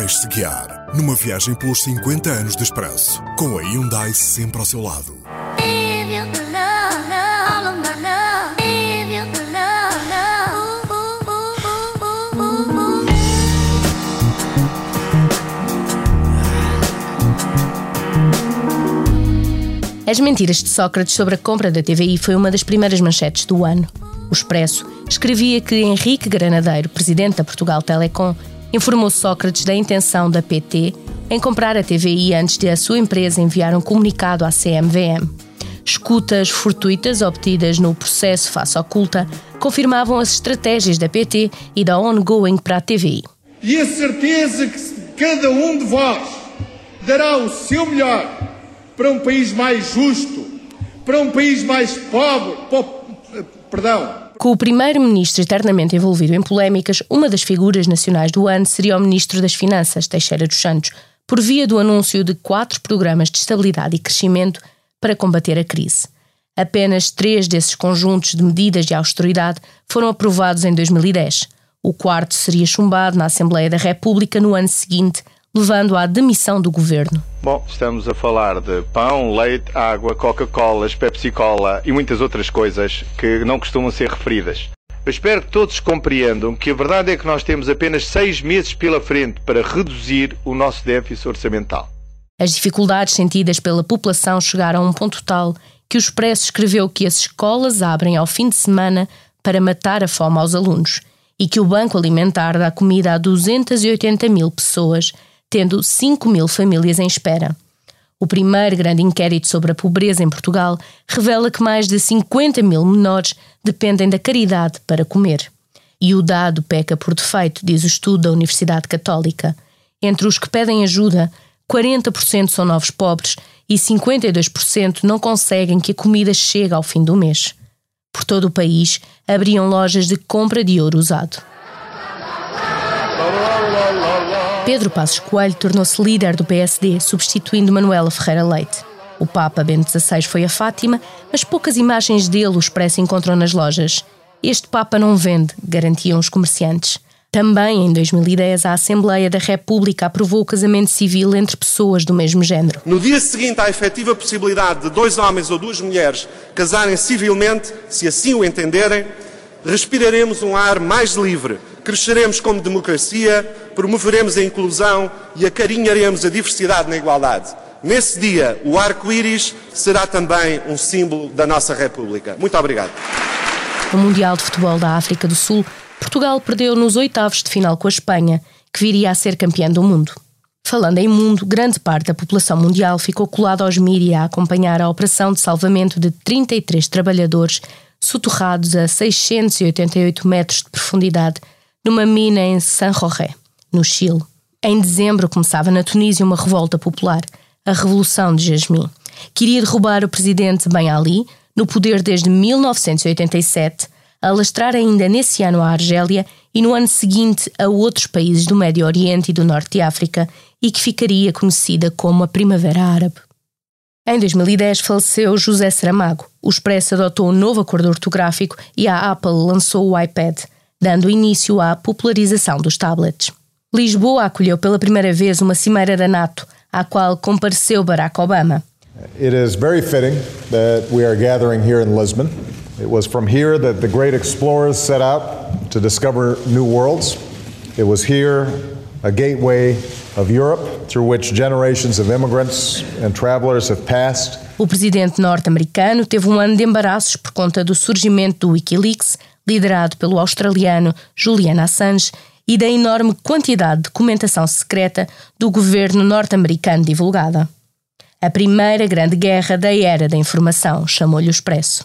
Deixe-se guiar numa viagem pelos 50 anos de Expresso, com a Hyundai sempre ao seu lado. As mentiras de Sócrates sobre a compra da TVI foi uma das primeiras manchetes do ano. O Expresso escrevia que Henrique Granadeiro, presidente da Portugal Telecom, informou Sócrates da intenção da PT em comprar a TVI antes de a sua empresa enviar um comunicado à CMVM. Escutas fortuitas obtidas no processo face oculta confirmavam as estratégias da PT e da ongoing para a TVI. E a certeza que cada um de vós dará o seu melhor para um país mais justo, para um país mais pobre, po perdão. Com o primeiro-ministro eternamente envolvido em polémicas, uma das figuras nacionais do ano seria o ministro das Finanças, Teixeira dos Santos, por via do anúncio de quatro programas de estabilidade e crescimento para combater a crise. Apenas três desses conjuntos de medidas de austeridade foram aprovados em 2010. O quarto seria chumbado na Assembleia da República no ano seguinte, levando à demissão do governo. Bom, estamos a falar de pão, leite, água, Coca-Colas, Pepsi-Cola e muitas outras coisas que não costumam ser referidas. Eu espero que todos compreendam que a verdade é que nós temos apenas seis meses pela frente para reduzir o nosso déficit orçamental. As dificuldades sentidas pela população chegaram a um ponto tal que o Expresso escreveu que as escolas abrem ao fim de semana para matar a fome aos alunos e que o Banco Alimentar dá comida a 280 mil pessoas tendo 5 mil famílias em espera. O primeiro grande inquérito sobre a pobreza em Portugal revela que mais de 50 mil menores dependem da caridade para comer. E o dado peca por defeito, diz o estudo da Universidade Católica. Entre os que pedem ajuda, 40% são novos pobres e 52% não conseguem que a comida chegue ao fim do mês. Por todo o país, abriam lojas de compra de ouro usado. Pedro Passos Coelho tornou-se líder do PSD, substituindo Manuela Ferreira Leite. O Papa Bento XVI foi a Fátima, mas poucas imagens dele o Expresso encontram nas lojas. Este Papa não vende, garantiam os comerciantes. Também em 2010, a Assembleia da República aprovou o casamento civil entre pessoas do mesmo género. No dia seguinte à efetiva possibilidade de dois homens ou duas mulheres casarem civilmente, se assim o entenderem, respiraremos um ar mais livre, cresceremos como democracia, promoveremos a inclusão e acarinharemos a diversidade na igualdade. Nesse dia, o arco-íris será também um símbolo da nossa República. Muito obrigado. No Mundial de Futebol da África do Sul, Portugal perdeu nos oitavos de final com a Espanha, que viria a ser campeã do mundo. Falando em mundo, grande parte da população mundial ficou colada aos mídia a acompanhar a operação de salvamento de 33 trabalhadores soterrados a 688 metros de profundidade numa mina em San Jorge, no Chile. Em dezembro começava na Tunísia uma revolta popular, a Revolução de Jasmim, que iria derrubar o presidente Ben Ali, no poder desde 1987, alastrar ainda nesse ano a Argélia e no ano seguinte a outros países do Médio Oriente e do Norte de África e que ficaria conhecida como a Primavera Árabe. Em 2010 faleceu José Saramago. O Expresso adotou um novo acordo ortográfico e a Apple lançou o iPad, dando início à popularização dos tablets. Lisboa acolheu pela primeira vez uma cimeira da NATO, à qual compareceu Barack Obama. It is very fitting that we are gathering here in Lisbon. It was from here that the great explorers set out to discover new worlds. It was here a gateway of Europe through which generations of immigrants and travelers have passed. O presidente norte-americano teve um ano de embaraços por conta do surgimento do Wikileaks, liderado pelo australiano Julian Assange, e da enorme quantidade de documentação secreta do governo norte-americano divulgada. A primeira grande guerra da era da informação, chamou-lhe o Expresso.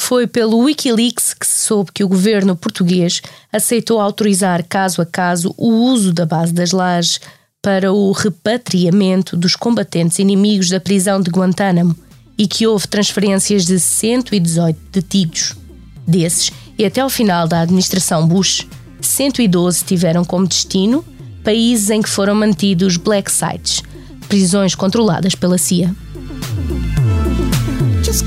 Foi pelo Wikileaks que se soube que o governo português aceitou autorizar caso a caso o uso da base das lajes para o repatriamento dos combatentes inimigos da prisão de Guantánamo e que houve transferências de 118 detidos. Desses, e até ao final da administração Bush, 112 tiveram como destino países em que foram mantidos black sites, prisões controladas pela CIA. Just